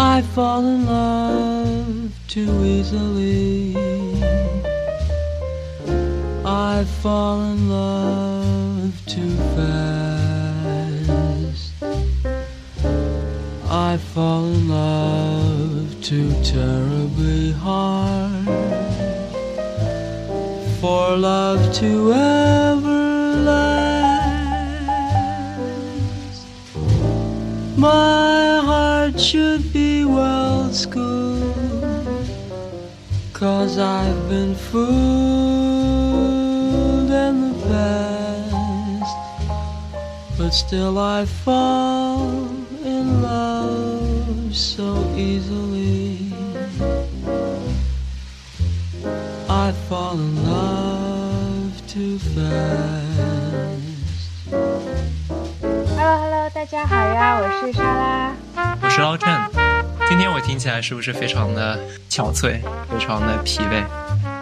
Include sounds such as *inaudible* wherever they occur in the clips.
I fall in love too easily. I fall in love too fast. I fall in love too terribly hard. For love to ever last. My heart should be well schooled. Cause I've been fooled in the past. But still I fall in love so easily. I fall in love too fast. Hello Hello，大家好呀，我是莎拉。我是老郑。 今天我听起来是不是非常的憔悴，非常的疲惫？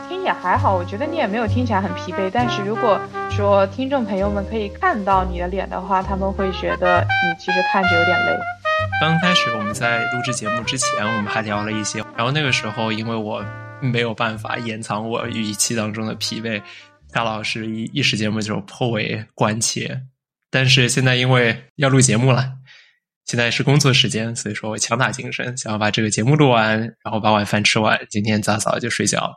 听也还好，我觉得你也没有听起来很疲惫。但是如果说听众朋友们可以看到你的脸的话，他们会觉得你其实看着有点累。刚开始我们在录制节目之前，我们还聊了一些，然后那个时候因为我没有办法掩藏我语气当中的疲惫，夏老师一一时节目就颇为关切。但是现在因为要录节目了，现在是工作时间，所以说我强打精神，想要把这个节目录完，然后把晚饭吃完，今天早早就睡觉。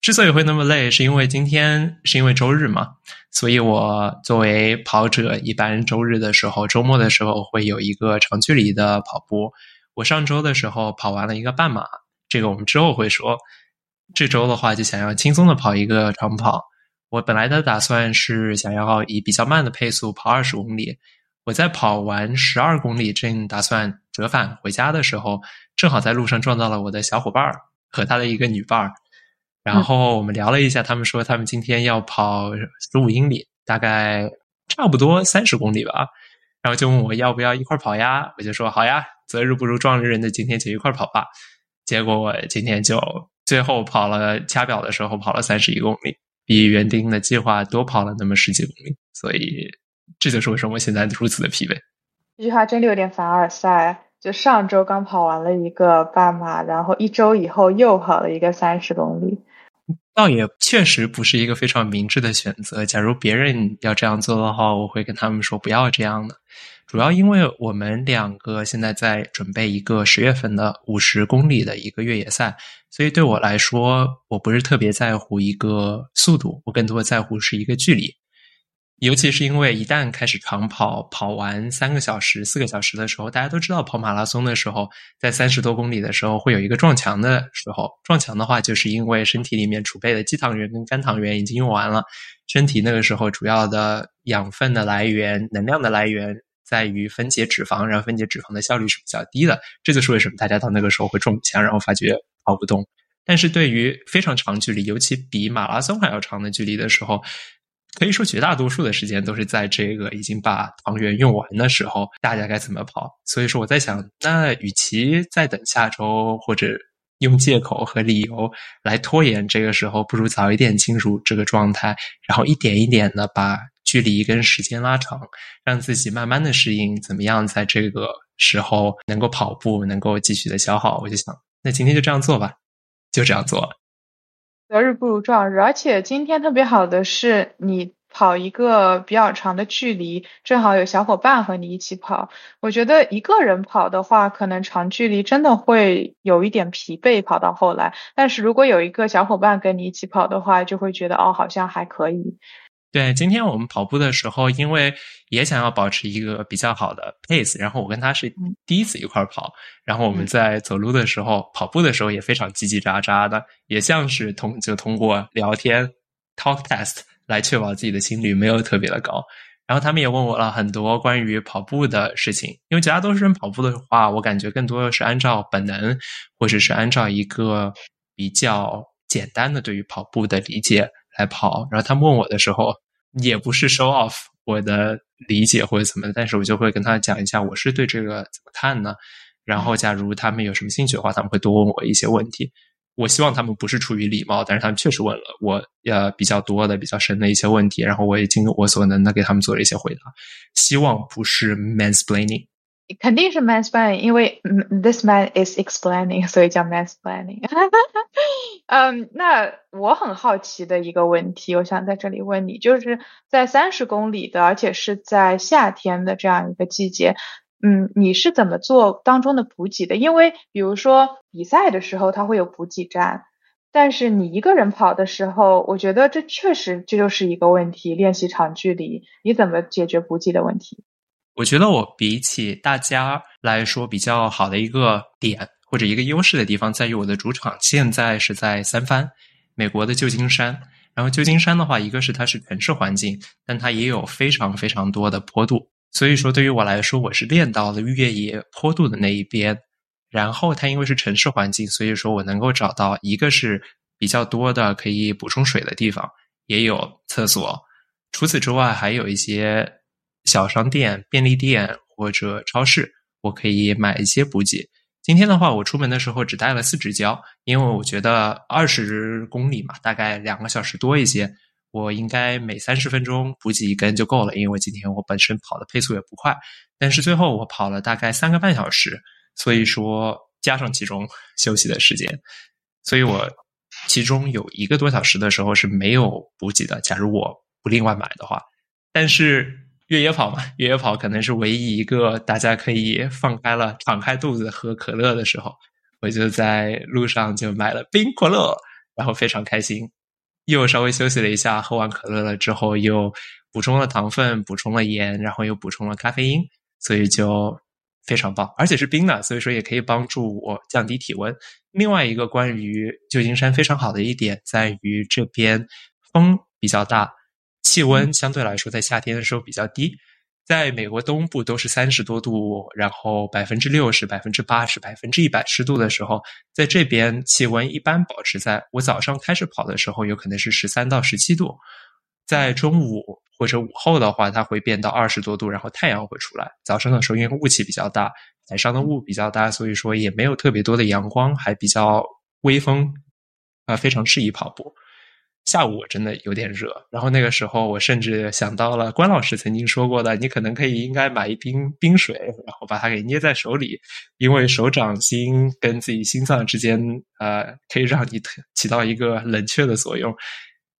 之所以会那么累，是因为今天是因为周日嘛，所以我作为跑者，一般周日的时候、周末的时候会有一个长距离的跑步。我上周的时候跑完了一个半马，这个我们之后会说。这周的话，就想要轻松的跑一个长跑。我本来的打算是想要以比较慢的配速跑二十公里。我在跑完十二公里，正打算折返回家的时候，正好在路上撞到了我的小伙伴儿和他的一个女伴儿。然后我们聊了一下，他们说他们今天要跑十五英里，大概差不多三十公里吧。然后就问我要不要一块跑呀？我就说好呀，择日不如撞日那今天就一块跑吧。结果我今天就最后跑了掐表的时候跑了三十一公里，比原定的计划多跑了那么十几公里。所以这就是为什么我现在如此的疲惫。这句话真的有点凡尔赛。就上周刚跑完了一个半马，然后一周以后又跑了一个三十公里。倒也确实不是一个非常明智的选择。假如别人要这样做的话，我会跟他们说不要这样的。主要因为我们两个现在在准备一个十月份的五十公里的一个越野赛，所以对我来说，我不是特别在乎一个速度，我更多在乎是一个距离。尤其是因为一旦开始长跑，跑完三个小时、四个小时的时候，大家都知道跑马拉松的时候，在三十多公里的时候会有一个撞墙的时候。撞墙的话，就是因为身体里面储备的肌糖原跟肝糖原已经用完了，身体那个时候主要的养分的来源、能量的来源在于分解脂肪，然后分解脂肪的效率是比较低的。这就是为什么大家到那个时候会撞墙，然后发觉跑不动。但是对于非常长距离，尤其比马拉松还要长的距离的时候，可以说绝大多数的时间都是在这个已经把糖原用完的时候，大家该怎么跑？所以说我在想，那与其再等下周或者用借口和理由来拖延这个时候，不如早一点进入这个状态，然后一点一点的把距离跟时间拉长，让自己慢慢的适应，怎么样在这个时候能够跑步，能够继续的消耗。我就想，那今天就这样做吧，就这样做。择日不如撞日，而且今天特别好的是，你跑一个比较长的距离，正好有小伙伴和你一起跑。我觉得一个人跑的话，可能长距离真的会有一点疲惫，跑到后来。但是如果有一个小伙伴跟你一起跑的话，就会觉得哦，好像还可以。对，今天我们跑步的时候，因为也想要保持一个比较好的 pace，然后我跟他是第一次一块跑，然后我们在走路的时候、跑步的时候也非常叽叽喳喳的，也像是通就通过聊天 talk test 来确保自己的心率没有特别的高。然后他们也问我了很多关于跑步的事情，因为绝大多数人跑步的话，我感觉更多的是按照本能，或者是按照一个比较简单的对于跑步的理解来跑。然后他们问我的时候。也不是 show off 我的理解或者怎么，但是我就会跟他讲一下我是对这个怎么看呢？然后假如他们有什么兴趣的话，他们会多问我一些问题。我希望他们不是出于礼貌，但是他们确实问了我呃比较多的、比较深的一些问题，然后我也尽我所能的给他们做了一些回答。希望不是 mansplaining，肯定是 mansplaining，因为 this man is explaining，*laughs* 所以叫 mansplaining。*laughs* 嗯，那我很好奇的一个问题，我想在这里问你，就是在三十公里的，而且是在夏天的这样一个季节，嗯，你是怎么做当中的补给的？因为比如说比赛的时候，它会有补给站，但是你一个人跑的时候，我觉得这确实这就是一个问题。练习长距离，你怎么解决补给的问题？我觉得我比起大家来说比较好的一个点或者一个优势的地方，在于我的主场现在是在三藩，美国的旧金山。然后旧金山的话，一个是它是城市环境，但它也有非常非常多的坡度。所以说，对于我来说，我是练到了越野坡度的那一边。然后它因为是城市环境，所以说我能够找到一个是比较多的可以补充水的地方，也有厕所。除此之外，还有一些。小商店、便利店或者超市，我可以买一些补给。今天的话，我出门的时候只带了四支胶，因为我觉得二十公里嘛，大概两个小时多一些，我应该每三十分钟补给一根就够了。因为今天我本身跑的配速也不快，但是最后我跑了大概三个半小时，所以说加上其中休息的时间，所以我其中有一个多小时的时候是没有补给的。假如我不另外买的话，但是。越野跑嘛，越野跑可能是唯一一个大家可以放开了、敞开肚子喝可乐的时候。我就在路上就买了冰可乐，然后非常开心。又稍微休息了一下，喝完可乐了之后，又补充了糖分，补充了盐，然后又补充了咖啡因，所以就非常棒。而且是冰的，所以说也可以帮助我降低体温。另外一个关于旧金山非常好的一点在于这边风比较大。气温相对来说，在夏天的时候比较低，在美国东部都是三十多度，然后百分之六十、百分之八十、百分之一百湿度的时候，在这边气温一般保持在我早上开始跑的时候，有可能是十三到十七度，在中午或者午后的话，它会变到二十多度，然后太阳会出来。早上的时候，因为雾气比较大，海上的雾比较大，所以说也没有特别多的阳光，还比较微风，啊，非常适宜跑步。下午我真的有点热，然后那个时候我甚至想到了关老师曾经说过的，你可能可以应该买一瓶冰水，然后把它给捏在手里，因为手掌心跟自己心脏之间，呃，可以让你起到一个冷却的作用。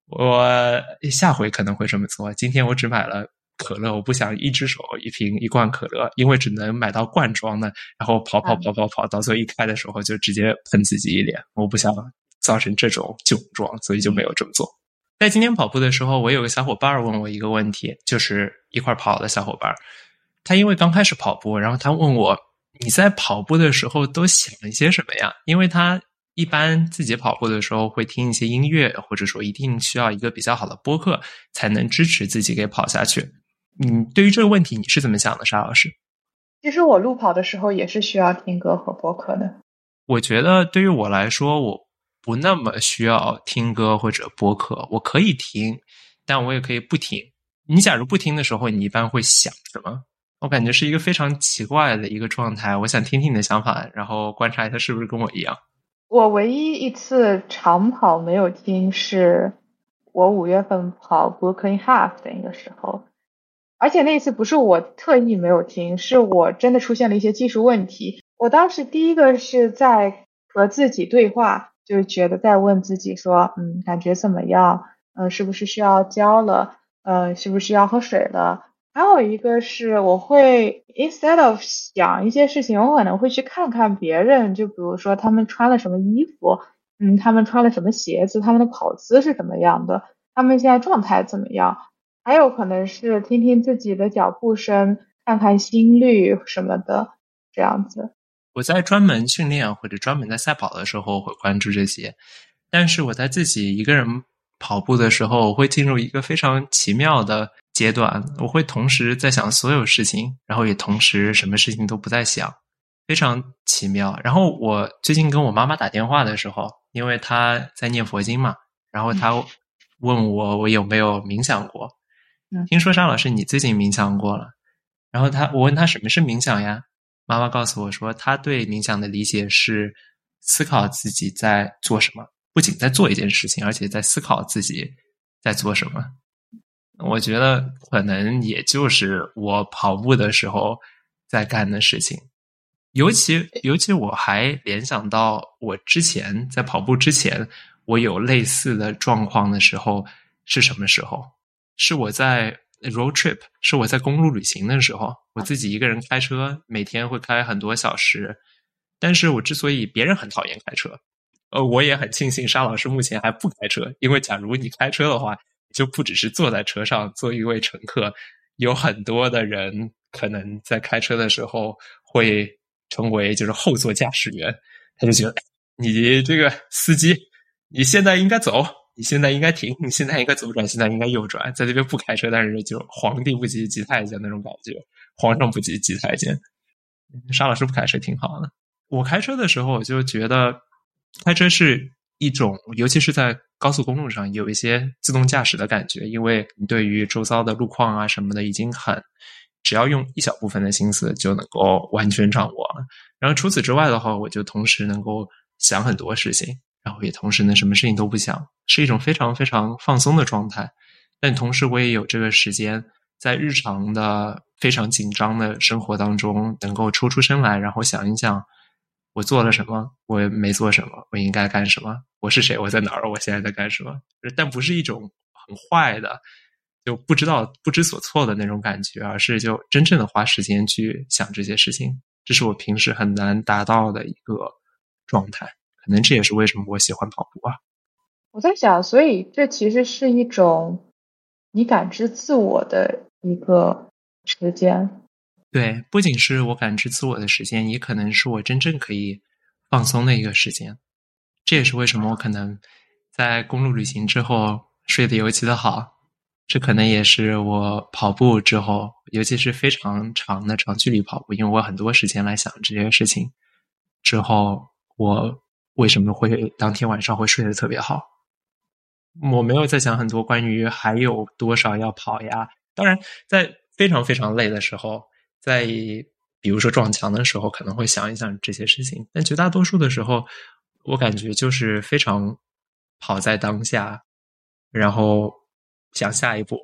我下回可能会这么做。今天我只买了可乐，我不想一只手一瓶一罐可乐，因为只能买到罐装的，然后跑跑跑跑跑，到最后一开的时候就直接喷自己一脸，我不想。造成这种窘状，所以就没有这么做。在今天跑步的时候，我有个小伙伴问我一个问题，就是一块跑的小伙伴，他因为刚开始跑步，然后他问我：“你在跑步的时候都想一些什么呀？”因为他一般自己跑步的时候会听一些音乐，或者说一定需要一个比较好的播客才能支持自己给跑下去。嗯，对于这个问题，你是怎么想的，沙老师？其实我路跑的时候也是需要听歌和播客的。我觉得对于我来说，我。不那么需要听歌或者播客，我可以听，但我也可以不听。你假如不听的时候，你一般会想什么？我感觉是一个非常奇怪的一个状态。我想听听你的想法，然后观察一下是不是跟我一样。我唯一一次长跑没有听，是我五月份跑 Brooklyn Half 的那个时候，而且那一次不是我特意没有听，是我真的出现了一些技术问题。我当时第一个是在和自己对话。就觉得在问自己说，嗯，感觉怎么样？嗯，是不是需要浇了？嗯，是不是要喝水了？还有一个是，我会 instead of 想一些事情，我可能会去看看别人，就比如说他们穿了什么衣服，嗯，他们穿了什么鞋子，他们的跑姿是怎么样的，他们现在状态怎么样？还有可能是听听自己的脚步声，看看心率什么的，这样子。我在专门训练或者专门在赛跑的时候会关注这些，但是我在自己一个人跑步的时候，我会进入一个非常奇妙的阶段。我会同时在想所有事情，然后也同时什么事情都不在想，非常奇妙。然后我最近跟我妈妈打电话的时候，因为她在念佛经嘛，然后她问我我有没有冥想过。听说沙老师你最近冥想过了，然后他我问他什么是冥想呀？妈妈告诉我说，她对冥想的理解是思考自己在做什么，不仅在做一件事情，而且在思考自己在做什么。我觉得可能也就是我跑步的时候在干的事情。尤其尤其我还联想到我之前在跑步之前，我有类似的状况的时候是什么时候？是我在 road trip，是我在公路旅行的时候，我自己一个人开车，每天会开很多小时。但是我之所以别人很讨厌开车，呃，我也很庆幸沙老师目前还不开车，因为假如你开车的话，就不只是坐在车上做一位乘客，有很多的人可能在开车的时候会。成为就是后座驾驶员，他就觉得你这个司机，你现在应该走，你现在应该停，你现在应该左转，现在应该右转，在这边不开车，但是就皇帝不急急太监那种感觉，皇上不急急太监。沙老师不开车挺好的，我开车的时候我就觉得开车是一种，尤其是在高速公路上有一些自动驾驶的感觉，因为你对于周遭的路况啊什么的已经很。只要用一小部分的心思就能够完全掌握了。然后除此之外的话，我就同时能够想很多事情，然后也同时呢什么事情都不想，是一种非常非常放松的状态。但同时我也有这个时间，在日常的非常紧张的生活当中，能够抽出身来，然后想一想我做了什么，我没做什么，我应该干什么，我是谁，我在哪儿，我现在在干什么。但不是一种很坏的。就不知道不知所措的那种感觉，而是就真正的花时间去想这些事情，这是我平时很难达到的一个状态。可能这也是为什么我喜欢跑步啊。我在想，所以这其实是一种你感知自我的一个时间。对，不仅是我感知自我的时间，也可能是我真正可以放松的一个时间。这也是为什么我可能在公路旅行之后睡得尤其的好。这可能也是我跑步之后，尤其是非常长的长距离跑步，因为我很多时间来想这些事情。之后我为什么会当天晚上会睡得特别好？我没有在想很多关于还有多少要跑呀。当然，在非常非常累的时候，在比如说撞墙的时候，可能会想一想这些事情。但绝大多数的时候，我感觉就是非常跑在当下，然后。想下一步，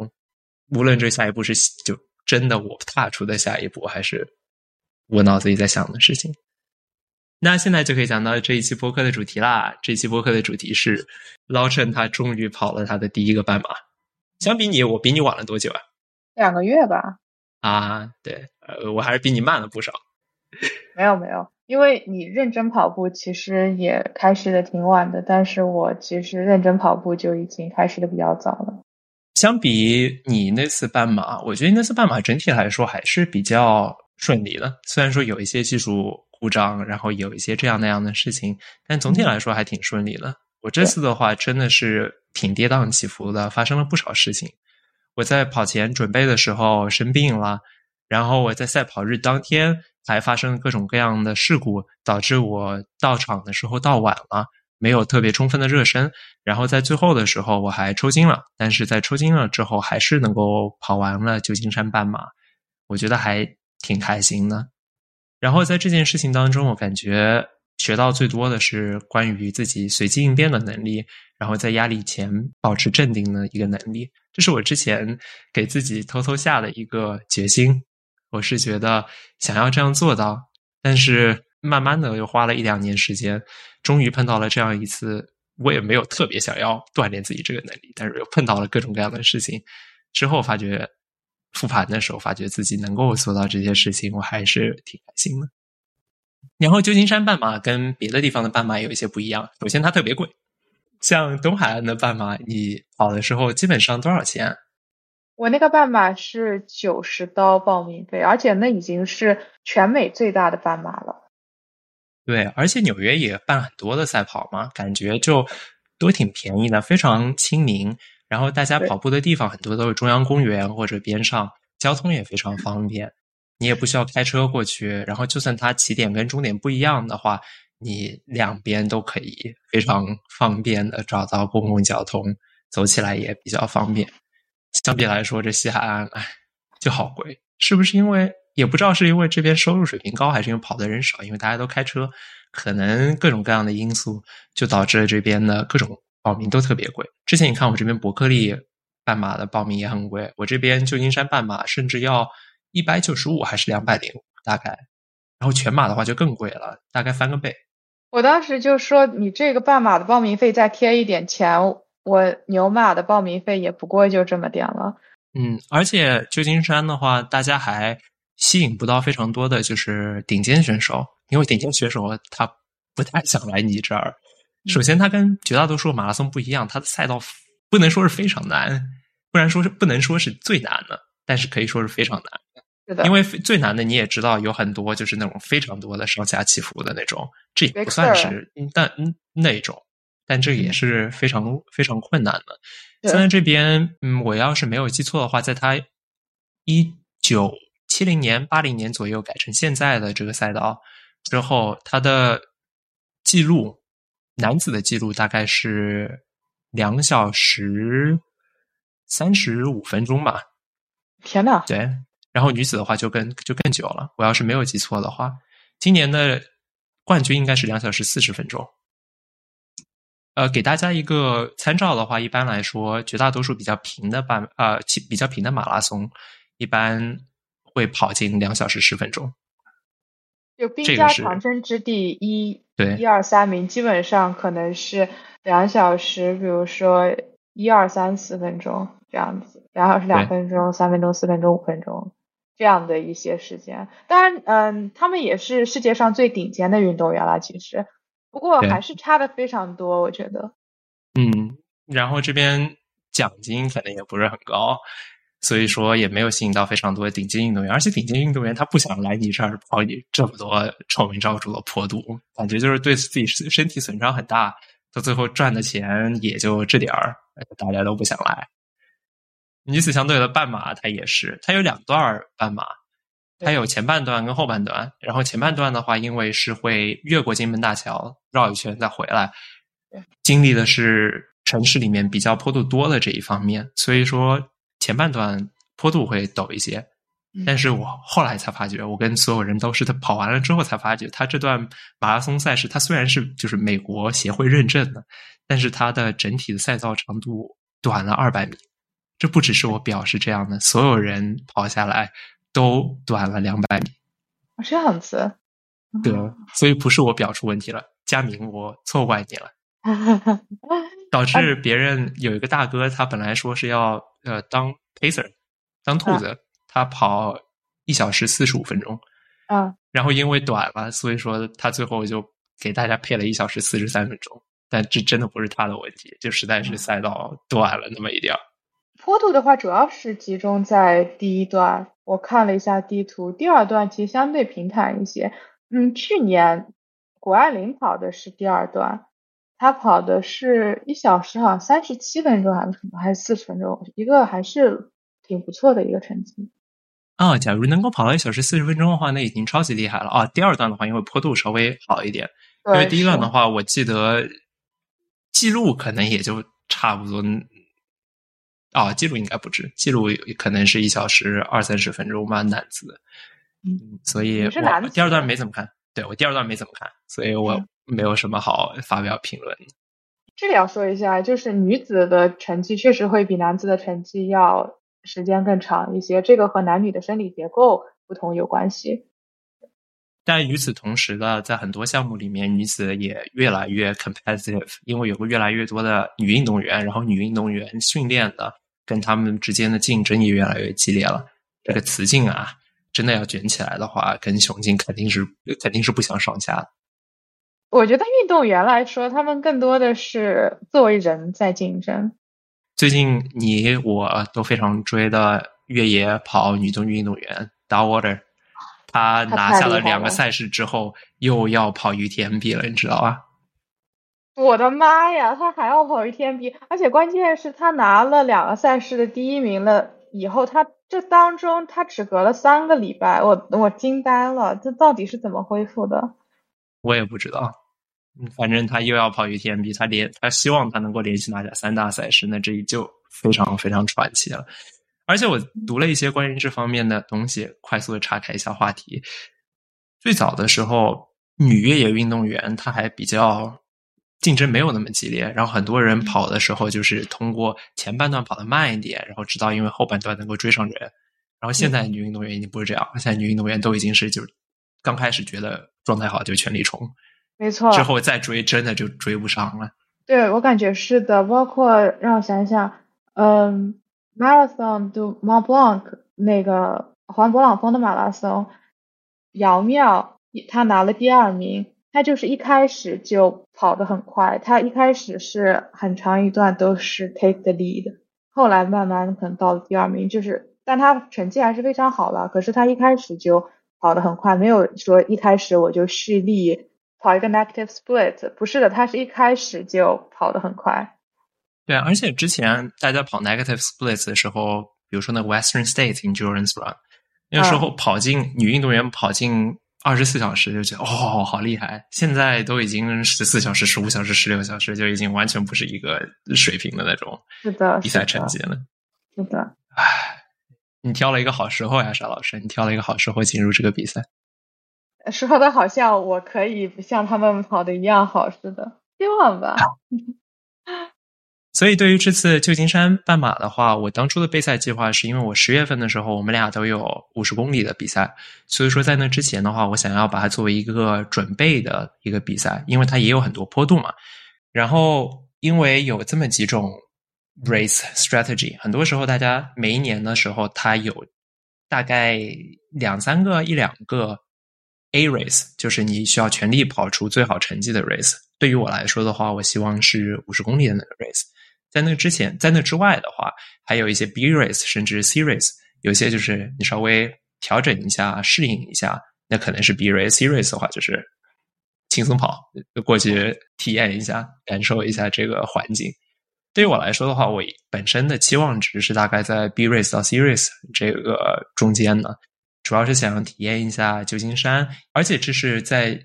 无论这下一步是就真的我踏出的下一步，还是我脑子里在想的事情。那现在就可以讲到这一期播客的主题啦。这期播客的主题是捞趁他终于跑了他的第一个半马。相比你，我比你晚了多久啊？两个月吧。啊，对，呃，我还是比你慢了不少。没有没有，因为你认真跑步其实也开始的挺晚的，但是我其实认真跑步就已经开始的比较早了。相比你那次半马，我觉得那次半马整体来说还是比较顺利的。虽然说有一些技术故障，然后有一些这样那样的事情，但总体来说还挺顺利的。我这次的话真的是挺跌宕起伏的，发生了不少事情。我在跑前准备的时候生病了，然后我在赛跑日当天还发生各种各样的事故，导致我到场的时候到晚了。没有特别充分的热身，然后在最后的时候我还抽筋了，但是在抽筋了之后还是能够跑完了旧金山半马，我觉得还挺开心的。然后在这件事情当中，我感觉学到最多的是关于自己随机应变的能力，然后在压力前保持镇定的一个能力，这是我之前给自己偷偷下的一个决心。我是觉得想要这样做到，但是。慢慢的又花了一两年时间，终于碰到了这样一次，我也没有特别想要锻炼自己这个能力，但是又碰到了各种各样的事情，之后发觉复盘的时候，发觉自己能够做到这些事情，我还是挺开心的。然后旧金山半马跟别的地方的半马有一些不一样，首先它特别贵，像东海岸的半马，你跑的时候基本上多少钱？我那个半马是九十刀报名费，而且那已经是全美最大的半马了。对，而且纽约也办很多的赛跑嘛，感觉就都挺便宜的，非常亲民。然后大家跑步的地方很多都是中央公园或者边上，交通也非常方便，你也不需要开车过去。然后就算它起点跟终点不一样的话，你两边都可以非常方便的找到公共交通，走起来也比较方便。相比来说，这西海岸哎就好贵，是不是因为？也不知道是因为这边收入水平高，还是因为跑的人少，因为大家都开车，可能各种各样的因素就导致了这边的各种报名都特别贵。之前你看我这边伯克利半马的报名也很贵，我这边旧金山半马甚至要一百九十五还是两百零五，大概，然后全马的话就更贵了，大概翻个倍。我当时就说，你这个半马的报名费再贴一点钱，我牛马的报名费也不过就这么点了。嗯，而且旧金山的话，大家还吸引不到非常多的就是顶尖选手，因为顶尖选手他不太想来你这儿。首先，它跟绝大多数马拉松不一样，它的赛道不能说是非常难，不然说是不能说是最难的，但是可以说是非常难。是的，因为最难的你也知道，有很多就是那种非常多的上下起伏的那种，这也不算是但那种，但这也是非常非常困难的。现在这边，嗯，我要是没有记错的话，在他一九七零年、八零年左右改成现在的这个赛道之后，它的记录。男子的记录大概是两小时三十五分钟吧。天呐！对，然后女子的话就更就更久了。我要是没有记错的话，今年的冠军应该是两小时四十分钟。呃，给大家一个参照的话，一般来说，绝大多数比较平的半呃比较平的马拉松，一般会跑进两小时十分钟。就兵家长征之地一。对，一二三名基本上可能是两小时，比如说一二三四分钟这样子，两小时两分钟、三分钟、四分钟、五分钟这样的一些时间。当然，嗯，他们也是世界上最顶尖的运动员了，其实，不过还是差的非常多，我觉得。嗯，然后这边奖金可能也不是很高。所以说也没有吸引到非常多的顶尖运动员，而且顶尖运动员他不想来你这儿跑你这么多臭名昭著的坡度，感觉就是对自己身体损伤很大，到最后赚的钱也就这点儿，大家都不想来。女子相对的半马，它也是，它有两段半马，它有前半段跟后半段，然后前半段的话，因为是会越过金门大桥绕一圈再回来，经历的是城市里面比较坡度多的这一方面，所以说。前半段坡度会陡一些，但是我后来才发觉，我跟所有人都是他跑完了之后才发觉，他这段马拉松赛事，他虽然是就是美国协会认证的，但是它的整体的赛道长度短了二百米。这不只是我表示这样的，所有人跑下来都短了两百米。这样子，对，所以不是我表出问题了，佳明，我错怪你了。*laughs* 导致别人有一个大哥，他本来说是要呃当 pacer，当兔子，他跑一小时四十五分钟，啊，然后因为短了，所以说他最后就给大家配了一小时四十三分钟。但这真的不是他的问题，就实在是赛道短了那么一点儿。坡度的话，主要是集中在第一段。我看了一下地图，第二段其实相对平坦一些。嗯，去年谷爱凌跑的是第二段。他跑的是一小时，好像三十七分钟还是什么，还是四十分钟？一个还是挺不错的一个成绩。啊，假如能够跑到一小时四十分钟的话，那已经超级厉害了啊！第二段的话，因为坡度稍微好一点，因为第一段的话，我记得记录可能也就差不多。啊，记录应该不止，记录可能是一小时二三十分钟吧，男子。嗯，所以我第二段没怎么看，对我第二段没怎么看，所以我。没有什么好发表评论。这里要说一下，就是女子的成绩确实会比男子的成绩要时间更长一些，这个和男女的生理结构不同有关系。但与此同时呢，在很多项目里面，女子也越来越 competitive，因为有个越来越多的女运动员，然后女运动员训练的跟他们之间的竞争也越来越激烈了。这个雌竞啊，真的要卷起来的话，跟雄竞肯定是肯定是不相上下的。我觉得运动员来说，他们更多的是作为人在竞争。最近你我都非常追的越野跑女中运动员 Darwater，她拿下了两个赛事之后，又要跑 UTMB 了，你知道吧？我的妈呀，她还要跑 UTMB，而且关键是她拿了两个赛事的第一名了以后，她这当中她只隔了三个礼拜，我我惊呆了，这到底是怎么恢复的？我也不知道。嗯，反正他又要跑 UTMB，他连他希望他能够连续拿下三大赛事，那这就非常非常传奇了。而且我读了一些关于这方面的东西，快速的岔开一下话题。最早的时候，女越野运动员她还比较竞争没有那么激烈，然后很多人跑的时候就是通过前半段跑得慢一点，然后直到因为后半段能够追上人。然后现在女运动员已经不是这样，现在女运动员都已经是就是刚开始觉得状态好就全力冲，没错。之后再追真的就追不上了。对我感觉是的，包括让我想想，嗯，Marathon du Mont Blanc 那个环勃朗峰的马拉松，姚妙他拿了第二名。他就是一开始就跑得很快，他一开始是很长一段都是 take the lead，后来慢慢可能到了第二名，就是但他成绩还是非常好了。可是他一开始就跑得很快，没有说一开始我就蓄力跑一个 negative split，不是的，他是一开始就跑得很快。对，而且之前大家跑 negative splits 的时候，比如说那 Western State Endurance Run，那个时候跑进女运动员跑进。二十四小时就觉得哦，好厉害！现在都已经十四小时、十五小时、十六小时，就已经完全不是一个水平的那种是的比赛成绩了。是的，唉，你挑了一个好时候呀，沙老师，你挑了一个好时候进入这个比赛。说的好像我可以不像他们跑的一样好似的，希望吧。*laughs* 所以，对于这次旧金山半马的话，我当初的备赛计划是因为我十月份的时候，我们俩都有五十公里的比赛，所以说在那之前的话，我想要把它作为一个准备的一个比赛，因为它也有很多坡度嘛。然后，因为有这么几种 race strategy，很多时候大家每一年的时候，它有大概两三个、一两个 A race，就是你需要全力跑出最好成绩的 race。对于我来说的话，我希望是五十公里的那个 race。在那之前，在那之外的话，还有一些 B race 甚至 C race，有些就是你稍微调整一下、适应一下，那可能是 B race。C race 的话就是轻松跑，过去体验一下、感受一下这个环境。对于我来说的话，我本身的期望值是大概在 B race 到 C race 这个中间呢，主要是想体验一下旧金山，而且这是在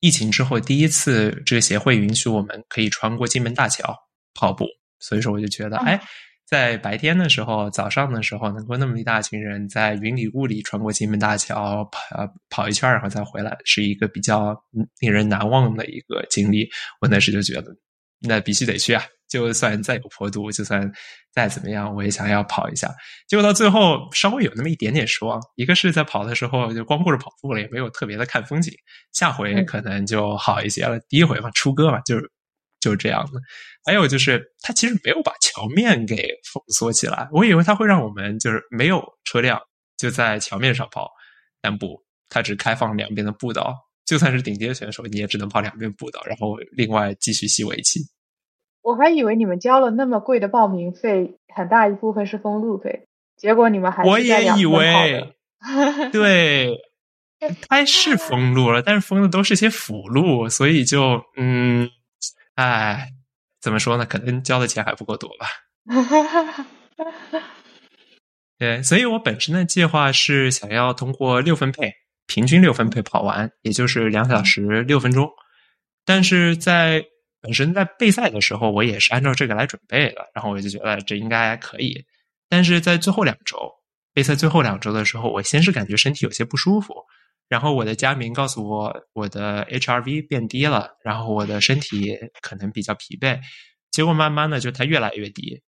疫情之后第一次，这个协会允许我们可以穿过金门大桥跑步。所以说，我就觉得，哎，在白天的时候，早上的时候，能够那么一大群人在云里雾里穿过金门大桥跑跑一圈，然后再回来，是一个比较令人难忘的一个经历。我那时就觉得，那必须得去啊！就算再有坡度，就算再怎么样，我也想要跑一下。结果到最后，稍微有那么一点点失望。一个是在跑的时候就光顾着跑步了，也没有特别的看风景。下回可能就好一些了。第一回嘛，出歌嘛，就是。就是这样的，还有就是，它其实没有把桥面给封锁起来。我以为它会让我们就是没有车辆就在桥面上跑，但不，它只开放两边的步道。就算是顶尖选手，你也只能跑两边步道，然后另外继续吸尾气。我还以为你们交了那么贵的报名费，很大一部分是封路费，结果你们还我也以为，*laughs* 对，它是封路了，但是封的都是些辅路，所以就嗯。哎，怎么说呢？可能交的钱还不够多吧。*laughs* 对，所以我本身的计划是想要通过六分配，平均六分配跑完，也就是两小时六分钟。但是在本身在备赛的时候，我也是按照这个来准备的，然后我就觉得这应该可以。但是在最后两周备赛最后两周的时候，我先是感觉身体有些不舒服。然后我的佳明告诉我，我的 HRV 变低了，然后我的身体可能比较疲惫。结果慢慢的就它越来越低，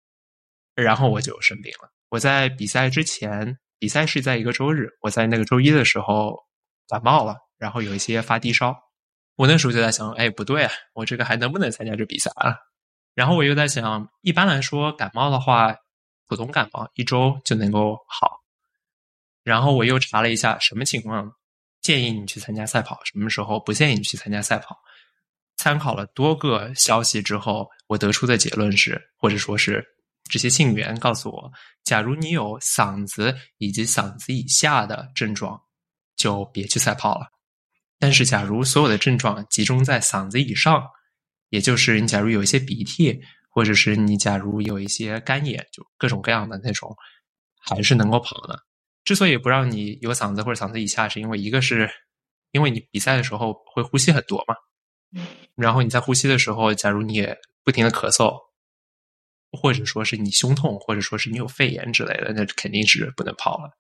然后我就生病了。我在比赛之前，比赛是在一个周日，我在那个周一的时候感冒了，然后有一些发低烧。我那时候就在想，哎，不对啊，我这个还能不能参加这比赛了？然后我又在想，一般来说感冒的话，普通感冒一周就能够好。然后我又查了一下，什么情况？建议你去参加赛跑，什么时候不建议你去参加赛跑？参考了多个消息之后，我得出的结论是，或者说是这些信源告诉我，假如你有嗓子以及嗓子以下的症状，就别去赛跑了。但是，假如所有的症状集中在嗓子以上，也就是你假如有一些鼻涕，或者是你假如有一些干眼，就各种各样的那种，还是能够跑的。之所以不让你有嗓子或者嗓子以下，是因为一个是，因为你比赛的时候会呼吸很多嘛，然后你在呼吸的时候，假如你也不停的咳嗽，或者说是你胸痛，或者说是你有肺炎之类的，那肯定是不能跑了。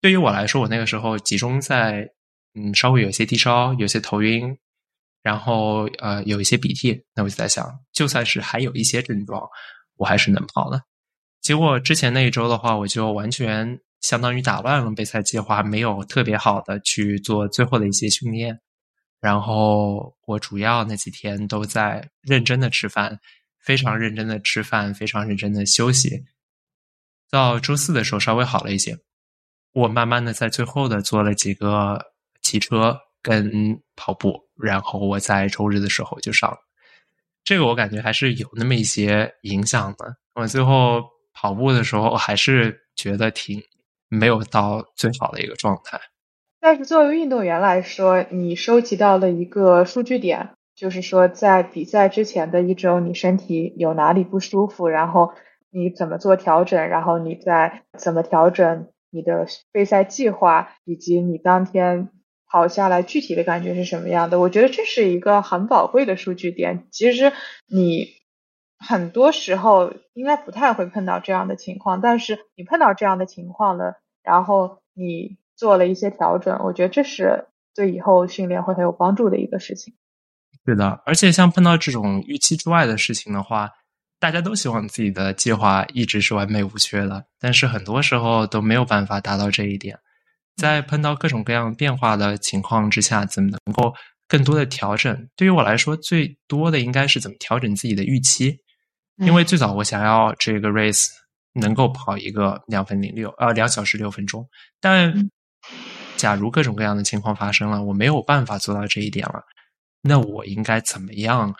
对于我来说，我那个时候集中在嗯稍微有些低烧，有些头晕，然后呃有一些鼻涕，那我就在想，就算是还有一些症状，我还是能跑的。结果之前那一周的话，我就完全。相当于打乱了备赛计划，没有特别好的去做最后的一些训练。然后我主要那几天都在认真的吃饭，非常认真的吃饭，非常认真的休息。到周四的时候稍微好了一些，我慢慢的在最后的做了几个骑车跟跑步，然后我在周日的时候就上了。这个我感觉还是有那么一些影响的。我最后跑步的时候还是觉得挺没有到最好的一个状态。但是作为运动员来说，你收集到了一个数据点，就是说在比赛之前的一周，你身体有哪里不舒服，然后你怎么做调整，然后你再怎么调整你的备赛计划，以及你当天跑下来具体的感觉是什么样的。我觉得这是一个很宝贵的数据点。其实你很多时候应该不太会碰到这样的情况，但是你碰到这样的情况了，然后你。做了一些调整，我觉得这是对以后训练会很有帮助的一个事情。是的，而且像碰到这种预期之外的事情的话，大家都希望自己的计划一直是完美无缺的，但是很多时候都没有办法达到这一点。在碰到各种各样变化的情况之下，怎么能够更多的调整？对于我来说，最多的应该是怎么调整自己的预期，因为最早我想要这个 race 能够跑一个两分零六，呃，两小时六分钟，但假如各种各样的情况发生了，我没有办法做到这一点了，那我应该怎么样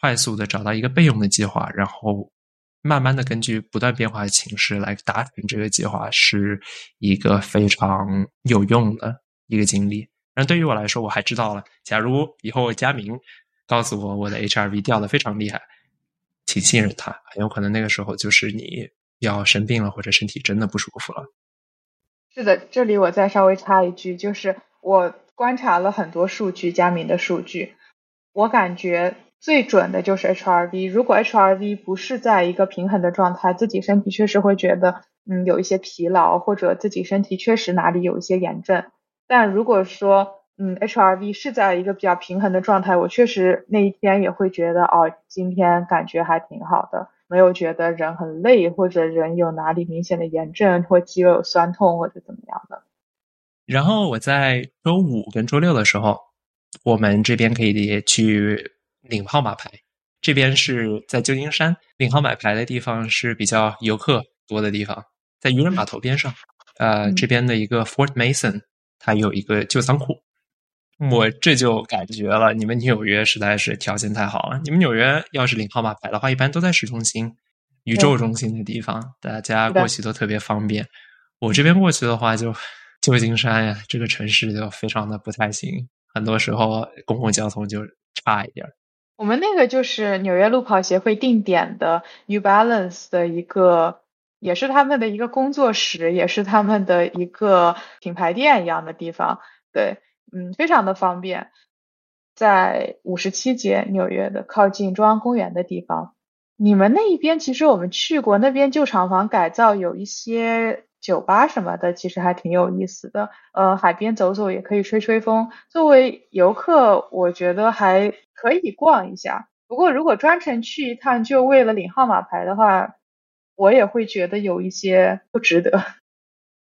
快速的找到一个备用的计划，然后慢慢的根据不断变化的情势来达成这个计划，是一个非常有用的一个经历。然后对于我来说，我还知道了，假如以后佳明告诉我我的 HRV 掉的非常厉害，请信任他，很有可能那个时候就是你要生病了或者身体真的不舒服了。是的，这里我再稍微插一句，就是我观察了很多数据，佳明的数据，我感觉最准的就是 HRV。如果 HRV 不是在一个平衡的状态，自己身体确实会觉得，嗯，有一些疲劳，或者自己身体确实哪里有一些炎症。但如果说，嗯，HRV 是在一个比较平衡的状态，我确实那一天也会觉得，哦，今天感觉还挺好的。没有觉得人很累，或者人有哪里明显的炎症，或肌肉有酸痛，或者怎么样的。然后我在周五跟周六的时候，我们这边可以去领号码牌。这边是在旧金山领号码牌的地方是比较游客多的地方，在渔人码头边上。呃，这边的一个 Fort Mason，它有一个旧仓库。我这就感觉了，你们纽约实在是条件太好了。你们纽约要是领号码牌的话，一般都在市中心、宇宙中心的地方，大家过去都特别方便。我这边过去的话，就旧金山呀，这个城市就非常的不太行，很多时候公共交通就差一点。我们那个就是纽约路跑协会定点的 New Balance 的一个，也是他们的一个工作室，也是他们的一个品牌店一样的地方，对。嗯，非常的方便，在五十七街纽约的靠近中央公园的地方。你们那一边其实我们去过，那边旧厂房改造有一些酒吧什么的，其实还挺有意思的。呃，海边走走也可以吹吹风。作为游客，我觉得还可以逛一下。不过如果专程去一趟就为了领号码牌的话，我也会觉得有一些不值得。*laughs*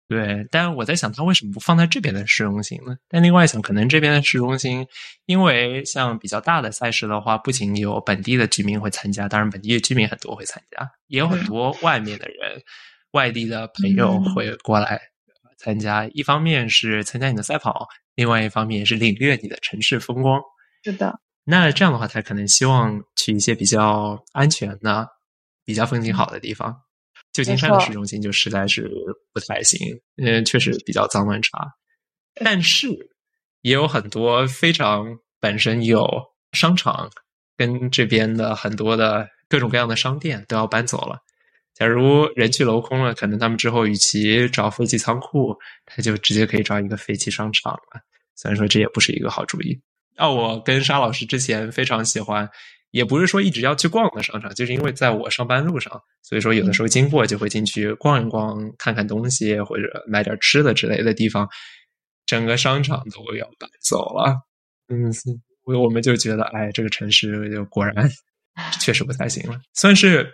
对，但我在想，他为什么不放在这边的市中心呢？但另外想，可能这边的市中心，因为像比较大的赛事的话，不仅有本地的居民会参加，当然本地的居民很多会参加，也有很多外面的人、外地的朋友会过来参加。一方面是参加你的赛跑，另外一方面也是领略你的城市风光。是的，那这样的话，他可能希望去一些比较安全的、比较风景好的地方。旧金山的市中心就实在是不太行，嗯，确实比较脏乱差。但是也有很多非常本身有商场，跟这边的很多的各种各样的商店都要搬走了。假如人去楼空了，可能他们之后与其找废弃仓库，他就直接可以找一个废弃商场了。虽然说这也不是一个好主意。啊，我跟沙老师之前非常喜欢。也不是说一直要去逛的商场，就是因为在我上班路上，所以说有的时候经过就会进去逛一逛，看看东西或者买点吃的之类的地方。整个商场都要搬走了，嗯，我我们就觉得，哎，这个城市就果然 *laughs* 确实不太行了。算是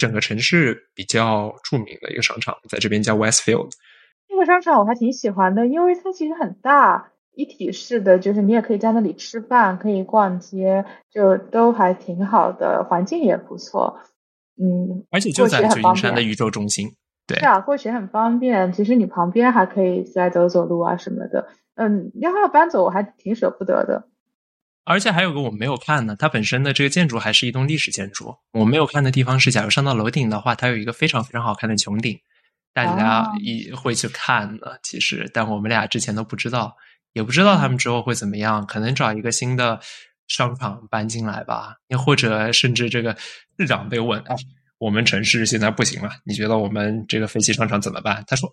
整个城市比较著名的一个商场，在这边叫 Westfield，那个商场我还挺喜欢的，因为它其实很大，一体式的，就是你也可以在那里吃饭，可以逛街，就都还挺好的，环境也不错。嗯，而且就在旧金山的宇宙中心，对，是啊，过去很方便。其实你旁边还可以再走走路啊什么的。嗯，要要搬走，我还挺舍不得的。而且还有个我没有看的，它本身的这个建筑还是一栋历史建筑。我没有看的地方是，假如上到楼顶的话，它有一个非常非常好看的穹顶，大家一会去看的。其实，但我们俩之前都不知道，也不知道他们之后会怎么样，可能找一个新的。商场搬进来吧，又或者甚至这个市长被问啊，我们城市现在不行了，你觉得我们这个废弃商场怎么办？他说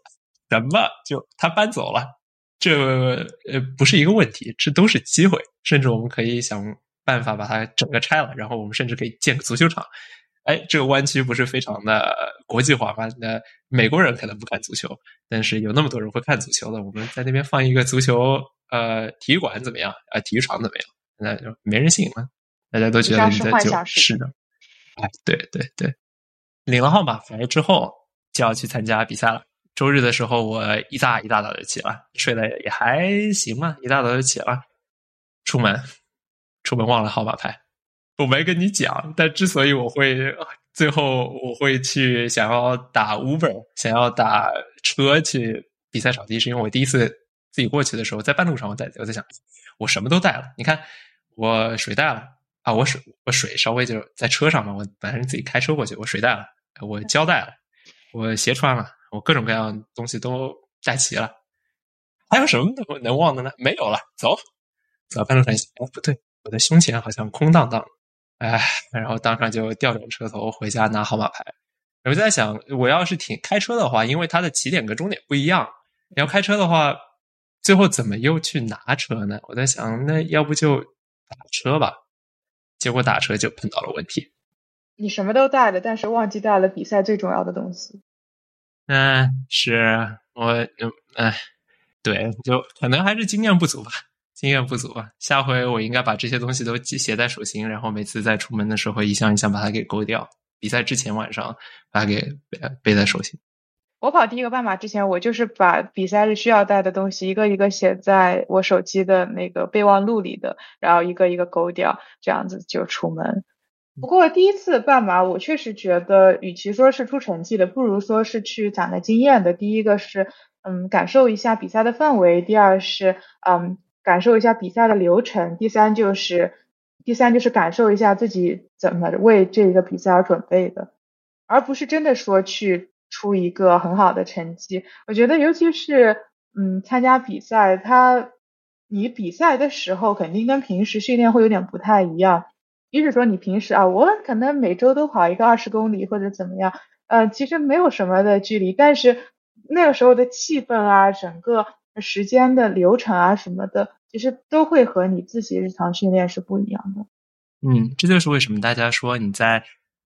什么就他搬走了，这呃不是一个问题，这都是机会，甚至我们可以想办法把它整个拆了，然后我们甚至可以建个足球场。哎，这个湾区不是非常的国际化吗？那美国人可能不看足球，但是有那么多人会看足球的，我们在那边放一个足球呃体育馆怎么样？啊，体育场怎么样？那就没人信了，大家都觉得你在就是的，哎，对对对，领了号码牌之后就要去参加比赛了。周日的时候，我一大一大早就起了，睡得也还行嘛，一大早就起了，出门，出门忘了号码牌，我没跟你讲。但之所以我会最后我会去想要打 Uber，想要打车去比赛场地，是因为我第一次自己过去的时候，在半路上我在我在想，我什么都带了，你看。我水带了啊，我水我水稍微就在车上嘛，我本来是自己开车过去，我水带了，我胶带了，我鞋穿了，我各种各样东西都带齐了，还有什么能能忘的呢？没有了，走，走到半路上，哎不对，我的胸前好像空荡荡，哎，然后当场就调转车头回家拿号码牌。我就在想，我要是停开车的话，因为它的起点跟终点不一样，你要开车的话，最后怎么又去拿车呢？我在想，那要不就。打车吧，结果打车就碰到了问题。你什么都带了，但是忘记带了比赛最重要的东西。嗯，是我，嗯，哎，对，就可能还是经验不足吧，经验不足吧。下回我应该把这些东西都记写在手心，然后每次在出门的时候一项一项把它给勾掉。比赛之前晚上把它给背背在手心。我跑第一个半马之前，我就是把比赛日需要带的东西一个一个写在我手机的那个备忘录里的，然后一个一个勾掉，这样子就出门。不过第一次半马，我确实觉得，与其说是出成绩的，不如说是去攒个经验的。第一个是，嗯，感受一下比赛的氛围；第二是，嗯，感受一下比赛的流程；第三就是，第三就是感受一下自己怎么为这个比赛而准备的，而不是真的说去。出一个很好的成绩，我觉得尤其是嗯参加比赛，他你比赛的时候肯定跟平时训练会有点不太一样。即使说你平时啊，我可能每周都跑一个二十公里或者怎么样，呃，其实没有什么的距离，但是那个时候的气氛啊，整个时间的流程啊什么的，其实都会和你自己日常训练是不一样的。嗯，这就是为什么大家说你在。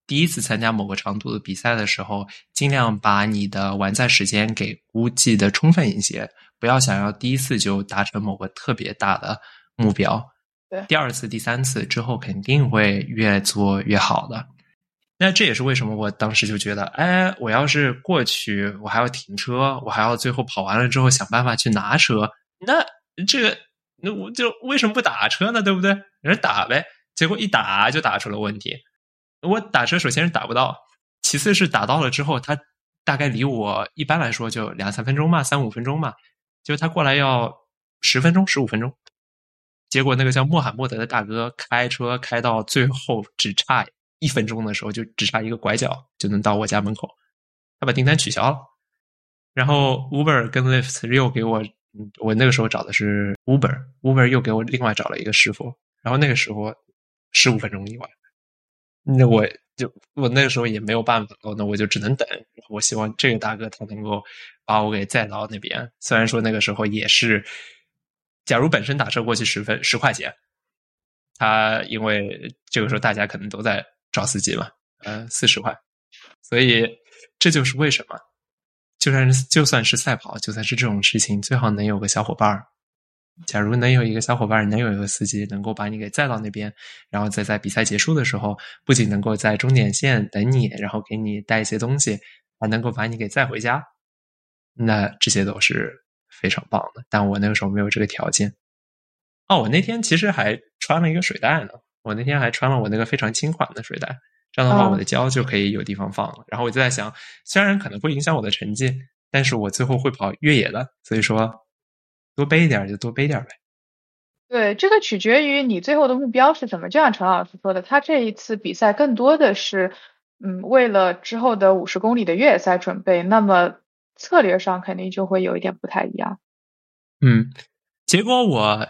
第一次参加某个长度的比赛的时候，尽量把你的完赛时间给估计的充分一些，不要想要第一次就达成某个特别大的目标。第二次、第三次之后肯定会越做越好的。那这也是为什么我当时就觉得，哎，我要是过去，我还要停车，我还要最后跑完了之后想办法去拿车。那这个，那我就为什么不打车呢？对不对？人打呗，结果一打就打出了问题。我打车首先是打不到，其次是打到了之后，他大概离我一般来说就两三分钟嘛，三五分钟嘛，就他过来要十分钟、十五分钟。结果那个叫穆罕默德的大哥开车开到最后只差一分钟的时候，就只差一个拐角就能到我家门口，他把订单取消了。然后 Uber 跟 Lyft 又给我，我那个时候找的是 Uber，Uber 又给我另外找了一个师傅，然后那个时候十五分钟以外。那我就我那个时候也没有办法了，那我就只能等。我希望这个大哥他能够把我给载到那边。虽然说那个时候也是，假如本身打车过去十分十块钱，他因为这个时候大家可能都在找司机嘛，呃，四十块。所以这就是为什么，就算是就算是赛跑，就算是这种事情，最好能有个小伙伴儿。假如能有一个小伙伴，能有一个司机，能够把你给载到那边，然后再在比赛结束的时候，不仅能够在终点线等你，然后给你带一些东西，还能够把你给载回家。那这些都是非常棒的。但我那个时候没有这个条件。哦，我那天其实还穿了一个水袋呢。我那天还穿了我那个非常轻款的水袋，这样的话我的胶就可以有地方放了。然后我就在想，虽然可能会影响我的成绩，但是我最后会跑越野的，所以说多背一点就多背点呗。对，这个取决于你最后的目标是什么。就像陈老师说的，他这一次比赛更多的是，嗯，为了之后的五十公里的越野赛准备。那么策略上肯定就会有一点不太一样。嗯，结果我。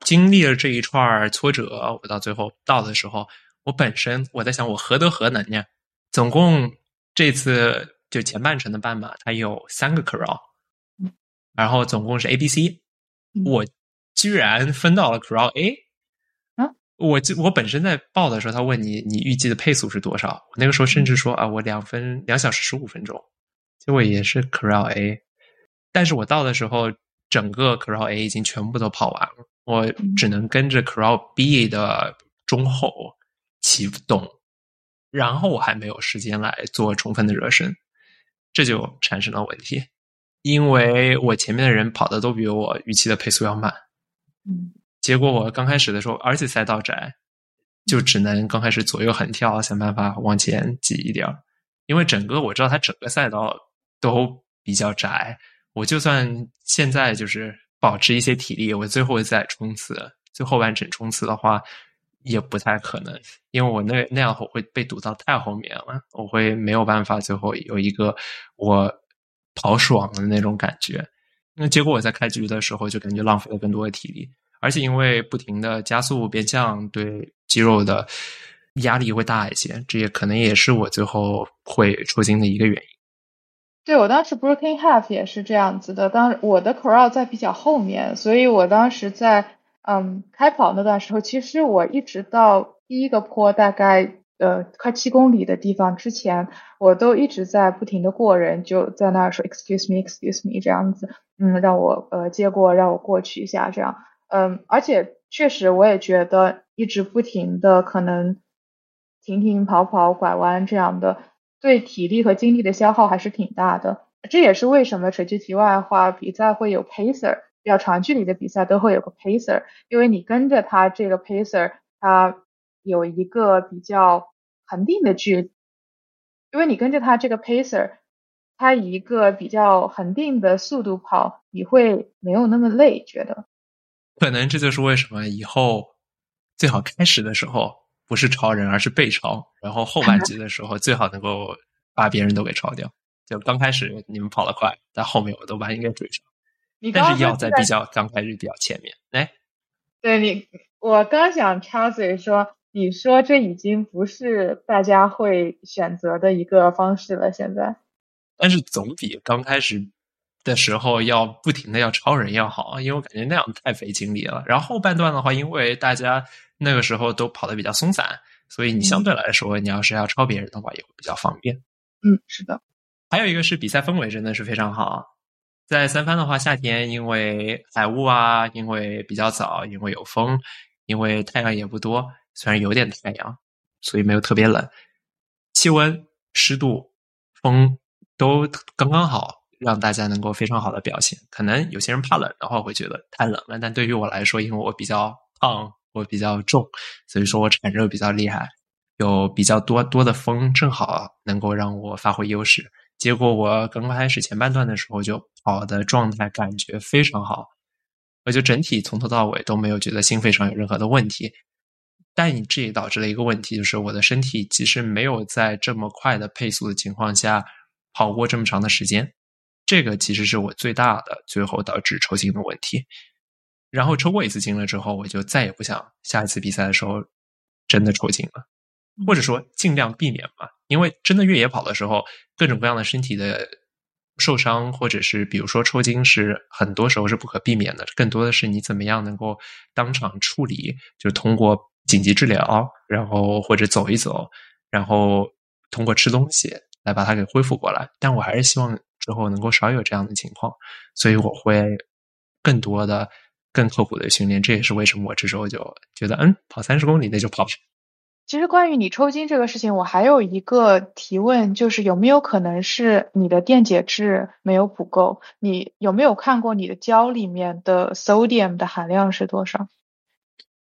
经历了这一串挫折，我到最后到的时候，我本身我在想，我何德何能呢？总共这次就前半程的半马，它有三个 crawl，然后总共是 A、B、C，我居然分到了 crawl A。啊，我我本身在报的时候，他问你你预计的配速是多少？我那个时候甚至说啊，我两分两小时十五分钟，结果也是 crawl A，但是我到的时候，整个 crawl A 已经全部都跑完了。我只能跟着 crawl B 的中后启动，然后我还没有时间来做充分的热身，这就产生了问题，因为我前面的人跑的都比我预期的配速要慢，嗯，结果我刚开始的时候，而且赛道窄，就只能刚开始左右横跳，想办法往前挤一点儿。因为整个我知道它整个赛道都比较窄，我就算现在就是。保持一些体力，我最后再冲刺，最后完整冲刺的话，也不太可能，因为我那那样我会被堵到太后面了，我会没有办法最后有一个我跑爽的那种感觉。那结果我在开局的时候就感觉浪费了更多的体力，而且因为不停的加速变向，对肌肉的压力会大一些，这也可能也是我最后会抽筋的一个原因。对我当时 Broken Half 也是这样子的，当我的 Crawl 在比较后面，所以我当时在嗯开跑那段时候，其实我一直到第一个坡大概呃快七公里的地方之前，我都一直在不停的过人，就在那儿说 Excuse me, Excuse me 这样子，嗯让我呃接过，让我过去一下这样，嗯而且确实我也觉得一直不停的可能停停跑跑拐弯这样的。对体力和精力的消耗还是挺大的，这也是为什么扯句题外话，比赛会有 pacer，比较长距离的比赛都会有个 pacer，因为你跟着他这个 pacer，他有一个比较恒定的距离，因为你跟着他这个 pacer，他以一个比较恒定的速度跑，你会没有那么累，觉得。可能这就是为什么以后最好开始的时候。不是超人，而是被超。然后后半集的时候，最好能够把别人都给超掉。就刚开始你们跑得快，但后面我都把你给追上。但是要在比较刚开始比较前面。哎，对你，我刚想插嘴说，你说这已经不是大家会选择的一个方式了。现在，但是总比刚开始的时候要不停的要超人要好，因为我感觉那样太费精力了。然后后半段的话，因为大家。那个时候都跑得比较松散，所以你相对来说，你要是要超别人的话，也会比较方便。嗯，是的。还有一个是比赛氛围真的是非常好。在三藩的话，夏天因为海雾啊，因为比较早，因为有风，因为太阳也不多，虽然有点太阳，所以没有特别冷。气温、湿度、风都刚刚好，让大家能够非常好的表现。可能有些人怕冷的话，会觉得太冷了，但对于我来说，因为我比较胖。我比较重，所以说我产热比较厉害，有比较多多的风，正好能够让我发挥优势。结果我刚开始前半段的时候就跑的状态感觉非常好，我就整体从头到尾都没有觉得心肺上有任何的问题。但这也导致了一个问题，就是我的身体其实没有在这么快的配速的情况下跑过这么长的时间，这个其实是我最大的最后导致抽筋的问题。然后抽过一次筋了之后，我就再也不想下一次比赛的时候真的抽筋了，或者说尽量避免吧。因为真的越野跑的时候，各种各样的身体的受伤，或者是比如说抽筋，是很多时候是不可避免的。更多的是你怎么样能够当场处理，就通过紧急治疗，然后或者走一走，然后通过吃东西来把它给恢复过来。但我还是希望之后能够少有这样的情况，所以我会更多的。更刻苦的训练，这也是为什么我这时候就觉得，嗯，跑三十公里那就跑。其实关于你抽筋这个事情，我还有一个提问，就是有没有可能是你的电解质没有补够？你有没有看过你的胶里面的 sodium 的含量是多少？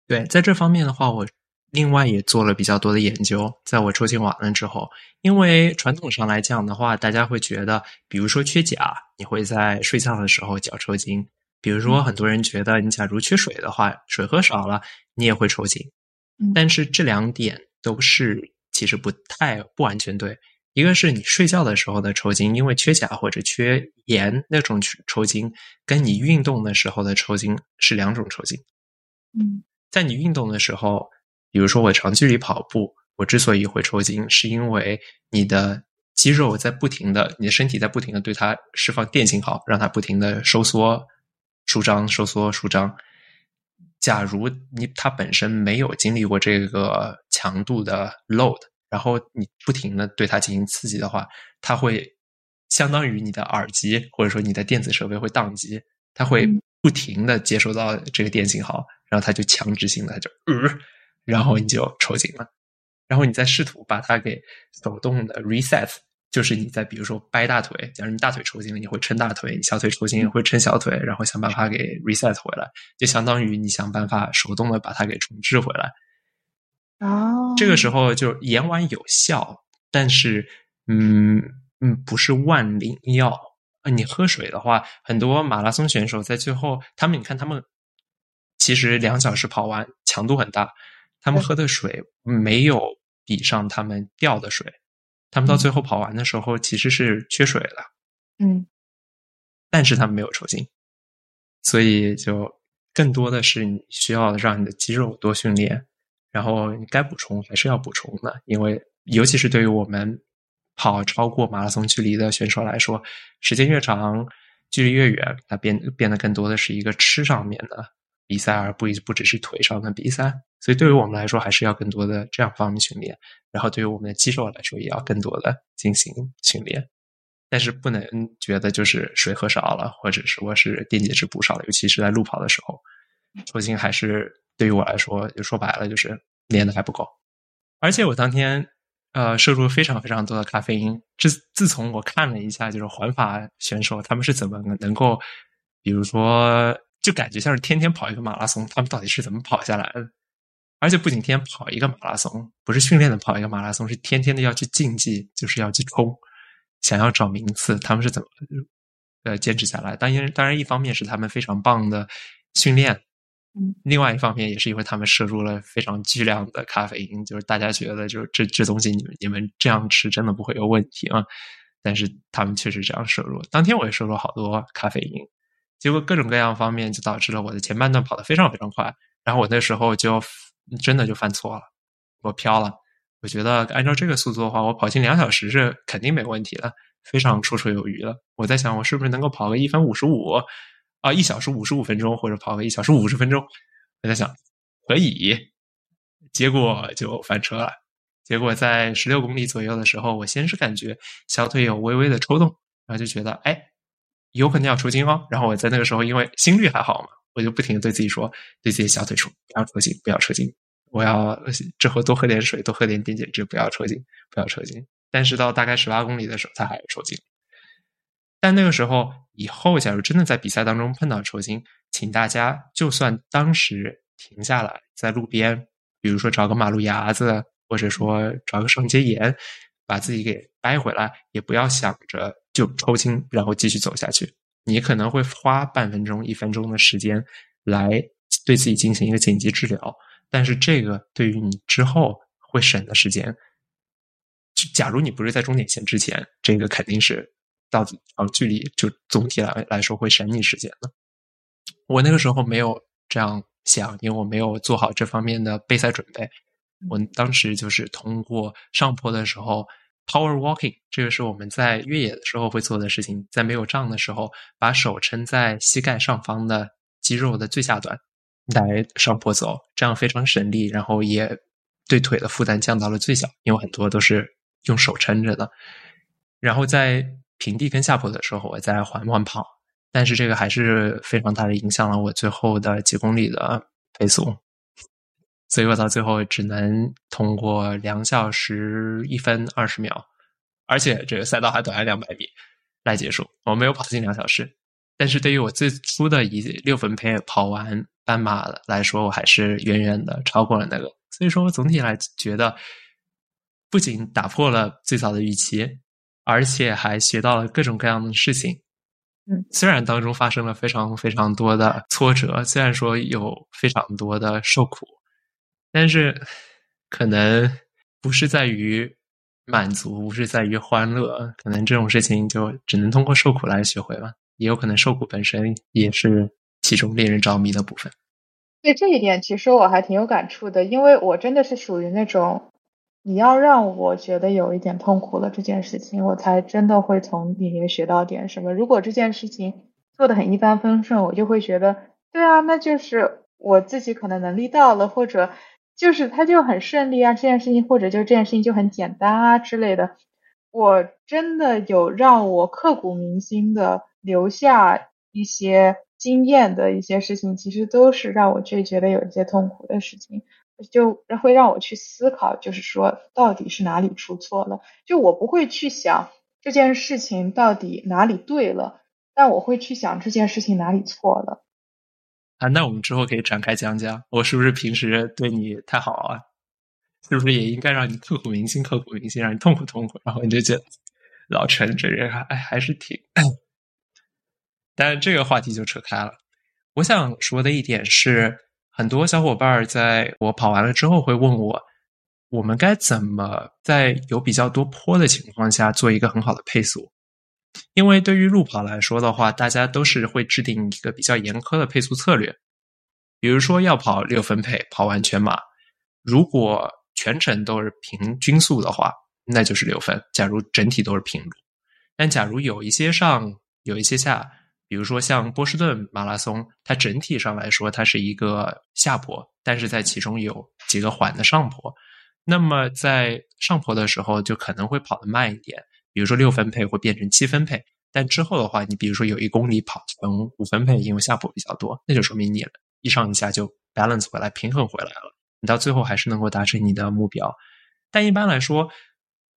对，在这方面的话，我另外也做了比较多的研究。在我抽筋完了之后，因为传统上来讲的话，大家会觉得，比如说缺钾，你会在睡觉的时候脚抽筋；比如说很多人觉得，你假如缺水的话，水喝少了，你也会抽筋。但是这两点都是其实不太不完全对。一个是你睡觉的时候的抽筋，因为缺钾或者缺盐那种抽筋，跟你运动的时候的抽筋是两种抽筋。嗯，在你运动的时候，比如说我长距离跑步，我之所以会抽筋，是因为你的肌肉在不停的，你的身体在不停的对它释放电信号，让它不停的收缩、舒张、收缩、舒张。假如你它本身没有经历过这个强度的 load，然后你不停的对它进行刺激的话，它会相当于你的耳机或者说你的电子设备会宕机，它会不停的接收到这个电信号，然后它就强制性的就呃，然后你就抽筋了，然后你再试图把它给手动的 reset。就是你在比如说掰大腿，假如你大腿抽筋了，你会抻大腿；你小腿抽筋会抻小腿，然后想办法给 reset 回来，就相当于你想办法手动的把它给重置回来。哦，这个时候就延缓有效，但是嗯嗯不是万灵药。你喝水的话，很多马拉松选手在最后，他们你看他们其实两小时跑完，强度很大，他们喝的水没有比上他们掉的水。他们到最后跑完的时候，其实是缺水了，嗯，但是他们没有抽筋，所以就更多的是你需要让你的肌肉多训练，然后你该补充还是要补充的，因为尤其是对于我们跑超过马拉松距离的选手来说，时间越长，距离越远，它变变得更多的是一个吃上面的比赛，而不不只是腿上的比赛。所以对于我们来说，还是要更多的这样方面训练。然后对于我们的肌肉来说，也要更多的进行训练。但是不能觉得就是水喝少了，或者说是电解质补少了，尤其是在路跑的时候，抽筋还是对于我来说，就说白了就是练的还不够。而且我当天呃摄入非常非常多的咖啡因。自自从我看了一下，就是环法选手他们是怎么能够，比如说就感觉像是天天跑一个马拉松，他们到底是怎么跑下来的？而且不仅天天跑一个马拉松，不是训练的跑一个马拉松，是天天的要去竞技，就是要去冲，想要找名次。他们是怎么呃坚持下来？当然，当然，一方面是他们非常棒的训练，嗯，另外一方面也是因为他们摄入了非常巨量的咖啡因，就是大家觉得就是这这东西你们你们这样吃真的不会有问题啊？但是他们确实这样摄入。当天我也摄入好多咖啡因，结果各种各样方面就导致了我的前半段跑得非常非常快，然后我那时候就。真的就犯错了，我飘了。我觉得按照这个速度的话，我跑进两小时是肯定没问题的，非常绰绰有余了。我在想，我是不是能够跑个一分五十五啊，一小时五十五分钟，或者跑个一小时五十分钟？我在想可以，结果就翻车了。结果在十六公里左右的时候，我先是感觉小腿有微微的抽动，然后就觉得哎，有可能要抽筋哦。然后我在那个时候，因为心率还好嘛。我就不停的对自己说，对自己小腿说，不要抽筋，不要抽筋。我要之后多喝点水，多喝点电解质，不要抽筋，不要抽筋。但是到大概十八公里的时候，他还是抽筋。但那个时候以后，假如真的在比赛当中碰到抽筋，请大家就算当时停下来，在路边，比如说找个马路牙子，或者说找个上街沿，把自己给掰回来，也不要想着就抽筋，然后继续走下去。你可能会花半分钟、一分钟的时间来对自己进行一个紧急治疗，但是这个对于你之后会省的时间，就假如你不是在终点线之前，这个肯定是到长距离就总体来来说会省你时间的。我那个时候没有这样想，因为我没有做好这方面的备赛准备。我当时就是通过上坡的时候。Power walking，这个是我们在越野的时候会做的事情。在没有杖的时候，把手撑在膝盖上方的肌肉的最下端来上坡走，这样非常省力，然后也对腿的负担降到了最小，因为很多都是用手撑着的。然后在平地跟下坡的时候，我再缓缓跑，但是这个还是非常大的影响了我最后的几公里的配速。所以我到最后只能通过两小时一分二十秒，而且这个赛道还短了两百米来结束。我没有跑进两小时，但是对于我最初的一六分配跑完半马来说，我还是远远的超过了那个。所以说我总体来觉得，不仅打破了最早的预期，而且还学到了各种各样的事情。嗯，虽然当中发生了非常非常多的挫折，虽然说有非常多的受苦。但是，可能不是在于满足，不是在于欢乐，可能这种事情就只能通过受苦来学会吧。也有可能受苦本身也是其中令人着迷的部分。对这一点，其实我还挺有感触的，因为我真的是属于那种，你要让我觉得有一点痛苦了这件事情，我才真的会从里面学到点什么。如果这件事情做的很一帆风顺，我就会觉得，对啊，那就是我自己可能能力到了，或者。就是他就很顺利啊，这件事情或者就这件事情就很简单啊之类的。我真的有让我刻骨铭心的留下一些经验的一些事情，其实都是让我最觉得有一些痛苦的事情，就会让我去思考，就是说到底是哪里出错了。就我不会去想这件事情到底哪里对了，但我会去想这件事情哪里错了。啊，那我们之后可以展开讲讲，我是不是平时对你太好啊？是不是也应该让你刻骨铭心、刻骨铭心，让你痛苦痛苦？然后你就觉得老陈这人还哎还是挺……但是这个话题就扯开了。我想说的一点是，很多小伙伴在我跑完了之后会问我，我们该怎么在有比较多坡的情况下做一个很好的配速？因为对于路跑来说的话，大家都是会制定一个比较严苛的配速策略。比如说要跑六分配，跑完全马，如果全程都是平均速的话，那就是六分。假如整体都是平路，但假如有一些上，有一些下，比如说像波士顿马拉松，它整体上来说它是一个下坡，但是在其中有几个缓的上坡，那么在上坡的时候就可能会跑得慢一点。比如说六分配会变成七分配，但之后的话，你比如说有一公里跑成五分配，因为下坡比较多，那就说明你一上一下就 balance 回来，平衡回来了，你到最后还是能够达成你的目标。但一般来说，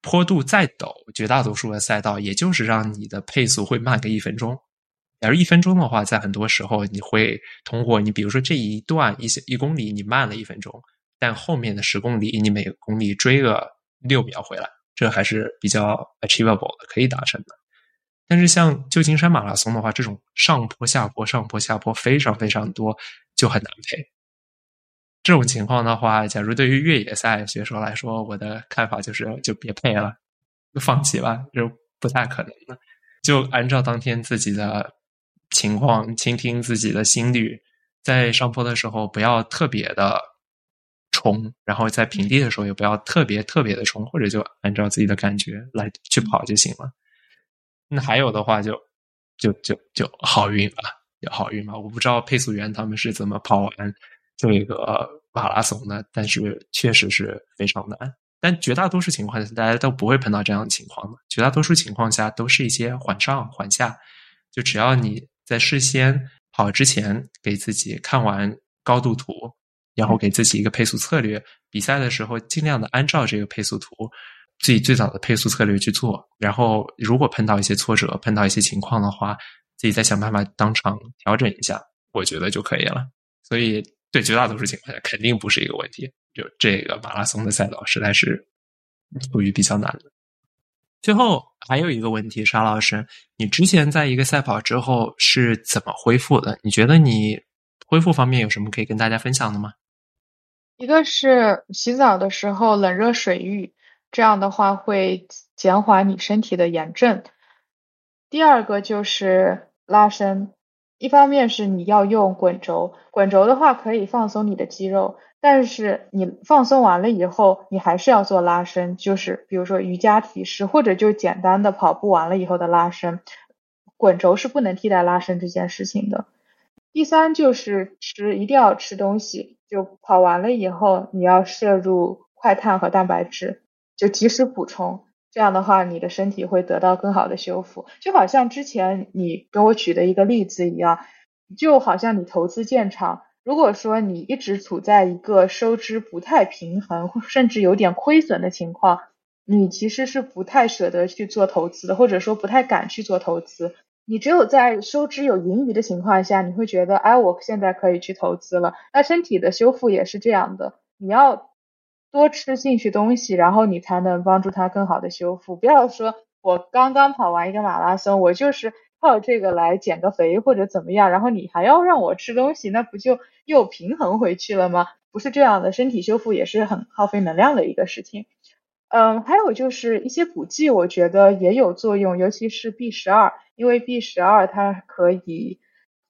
坡度再陡，绝大多数的赛道也就是让你的配速会慢个一分钟。假如一分钟的话，在很多时候你会通过你比如说这一段一些一公里你慢了一分钟，但后面的十公里你每公里追个六秒回来。这还是比较 achievable 的，可以达成的。但是像旧金山马拉松的话，这种上坡下坡、上坡下坡非常非常多，就很难配。这种情况的话，假如对于越野赛选手来说，我的看法就是就别配了，就放弃吧，就不太可能的。就按照当天自己的情况，倾听自己的心率，在上坡的时候不要特别的。冲，然后在平地的时候也不要特别特别的冲，或者就按照自己的感觉来去跑就行了。那还有的话，就就就就好运吧，就好运吧。我不知道配速员他们是怎么跑完这个马拉松的，但是确实是非常难。但绝大多数情况下，大家都不会碰到这样的情况的。绝大多数情况下都是一些缓上缓下，就只要你在事先跑之前给自己看完高度图。然后给自己一个配速策略，比赛的时候尽量的按照这个配速图，自己最早的配速策略去做。然后如果碰到一些挫折，碰到一些情况的话，自己再想办法当场调整一下，我觉得就可以了。所以对绝大多数情况下肯定不是一个问题。就这个马拉松的赛道实在是处于比较难的。最后还有一个问题，沙老师，你之前在一个赛跑之后是怎么恢复的？你觉得你恢复方面有什么可以跟大家分享的吗？一个是洗澡的时候冷热水浴，这样的话会减缓你身体的炎症。第二个就是拉伸，一方面是你要用滚轴，滚轴的话可以放松你的肌肉，但是你放松完了以后，你还是要做拉伸，就是比如说瑜伽体式，或者就简单的跑步完了以后的拉伸。滚轴是不能替代拉伸这件事情的。第三就是吃，一定要吃东西。就跑完了以后，你要摄入快碳和蛋白质，就及时补充。这样的话，你的身体会得到更好的修复。就好像之前你跟我举的一个例子一样，就好像你投资建厂，如果说你一直处在一个收支不太平衡，甚至有点亏损的情况，你其实是不太舍得去做投资的，或者说不太敢去做投资。你只有在收支有盈余的情况下，你会觉得，哎，我现在可以去投资了。那身体的修复也是这样的，你要多吃进去东西，然后你才能帮助它更好的修复。不要说我刚刚跑完一个马拉松，我就是靠这个来减个肥或者怎么样，然后你还要让我吃东西，那不就？又平衡回去了吗？不是这样的，身体修复也是很耗费能量的一个事情。嗯，还有就是一些补剂，我觉得也有作用，尤其是 B 十二，因为 B 十二它可以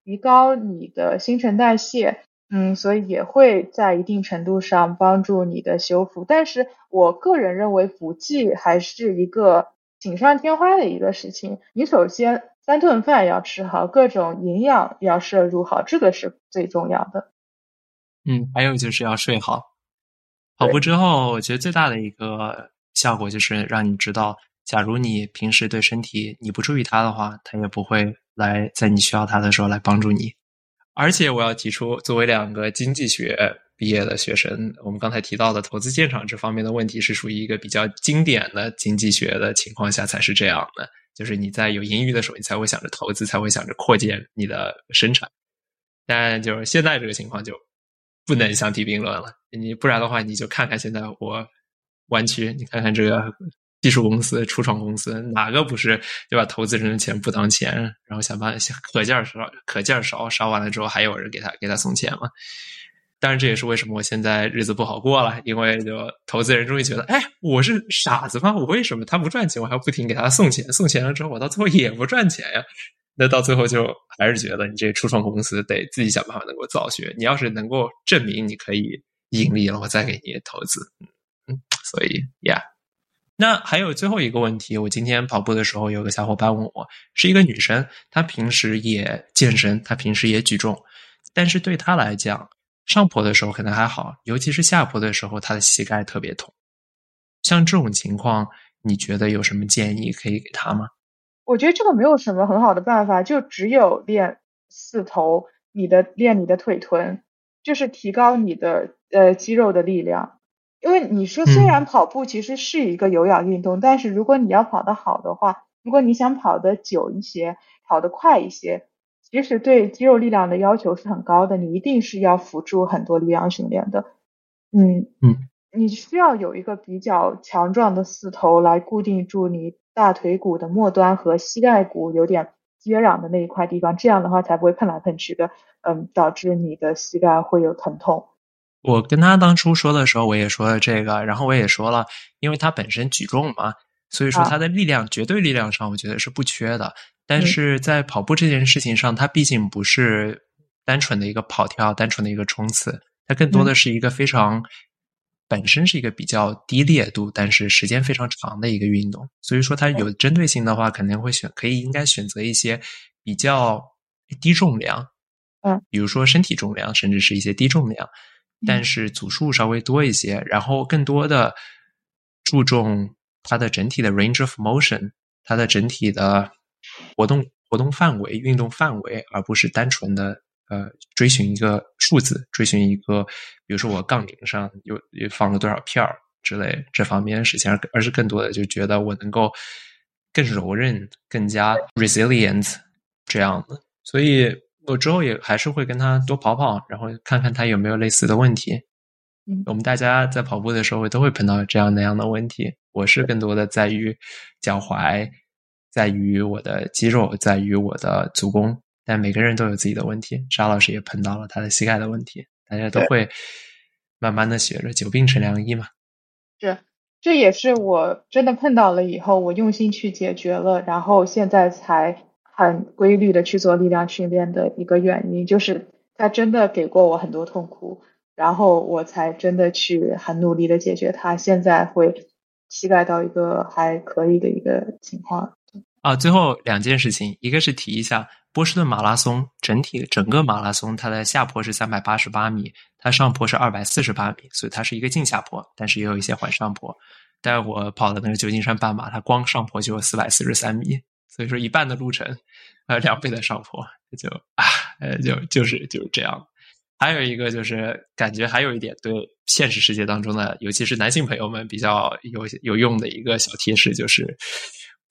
提高你的新陈代谢，嗯，所以也会在一定程度上帮助你的修复。但是我个人认为补剂还是一个锦上添花的一个事情。你首先。三顿饭要吃好，各种营养要摄入好，这个是最重要的。嗯，还有就是要睡好。跑步之后，我觉得最大的一个效果就是让你知道，假如你平时对身体你不注意它的话，它也不会来在你需要它的时候来帮助你。而且我要提出，作为两个经济学毕业的学生，我们刚才提到的投资建厂这方面的问题，是属于一个比较经典的经济学的情况下才是这样的。就是你在有盈余的时候，你才会想着投资，才会想着扩建你的生产。但就是现在这个情况就不能相提并论了。你不然的话，你就看看现在我湾区，你看看这个技术公司、初创公司，哪个不是对吧？投资人的钱不当钱，然后想办法可劲儿烧，可劲儿烧，烧完了之后还有人给他给他送钱嘛？当然，这也是为什么我现在日子不好过了，因为就投资人终于觉得，哎，我是傻子吗？我为什么他不赚钱，我还要不停给他送钱？送钱了之后，我到最后也不赚钱呀？那到最后就还是觉得你这初创公司得自己想办法能够造血。你要是能够证明你可以盈利了，我再给你投资。嗯，所以呀，那还有最后一个问题，我今天跑步的时候，有个小伙伴问我，是一个女生，她平时也健身，她平时也举重，但是对她来讲。上坡的时候可能还好，尤其是下坡的时候，她的膝盖特别痛。像这种情况，你觉得有什么建议可以给她吗？我觉得这个没有什么很好的办法，就只有练四头，你的练你的腿臀，就是提高你的呃肌肉的力量。因为你说虽然跑步其实是一个有氧运动，但是如果你要跑得好的话，如果你想跑得久一些，跑得快一些。其实对肌肉力量的要求是很高的，你一定是要辅助很多力量训练的。嗯嗯，你需要有一个比较强壮的四头来固定住你大腿骨的末端和膝盖骨有点接壤的那一块地方，这样的话才不会碰来碰去的，嗯，导致你的膝盖会有疼痛。我跟他当初说的时候，我也说了这个，然后我也说了，因为他本身举重嘛，所以说他的力量绝对力量上，我觉得是不缺的。但是在跑步这件事情上，他毕竟不是单纯的一个跑跳，单纯的一个冲刺，它更多的是一个非常本身是一个比较低烈度，但是时间非常长的一个运动。所以说，它有针对性的话，肯定会选可以应该选择一些比较低重量，嗯，比如说身体重量，甚至是一些低重量，但是组数稍微多一些，然后更多的注重它的整体的 range of motion，它的整体的。活动活动范围、运动范围，而不是单纯的呃追寻一个数字，追寻一个，比如说我杠铃上有有放了多少片儿之类这方面的事情，而而是更多的就觉得我能够更柔韧、更加 resilient 这样的。所以我之后也还是会跟他多跑跑，然后看看他有没有类似的问题。嗯，我们大家在跑步的时候都会碰到这样那样的问题。我是更多的在于脚踝。在于我的肌肉，在于我的足弓，但每个人都有自己的问题。沙老师也碰到了他的膝盖的问题，大家都会慢慢的学着，久病成良医嘛。是，这也是我真的碰到了以后，我用心去解决了，然后现在才很规律的去做力量训练的一个原因，就是他真的给过我很多痛苦，然后我才真的去很努力的解决它，现在会膝盖到一个还可以的一个情况。啊，最后两件事情，一个是提一下波士顿马拉松整体整个马拉松，它的下坡是三百八十八米，它上坡是二百四十八米，所以它是一个净下坡，但是也有一些缓上坡。但我跑的那个旧金山半马，它光上坡就有四百四十三米，所以说一半的路程，呃，两倍的上坡，就啊，呃，就就是就是这样。还有一个就是感觉还有一点对现实世界当中的，尤其是男性朋友们比较有有用的一个小贴士，就是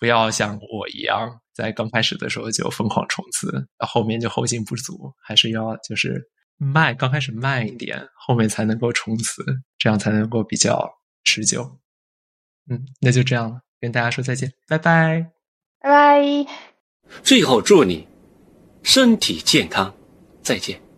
不要像我一样，在刚开始的时候就疯狂冲刺，到后面就后劲不足，还是要就是慢，刚开始慢一点，后面才能够冲刺，这样才能够比较持久。嗯，那就这样了，跟大家说再见，拜拜，拜拜。最后祝你身体健康，再见。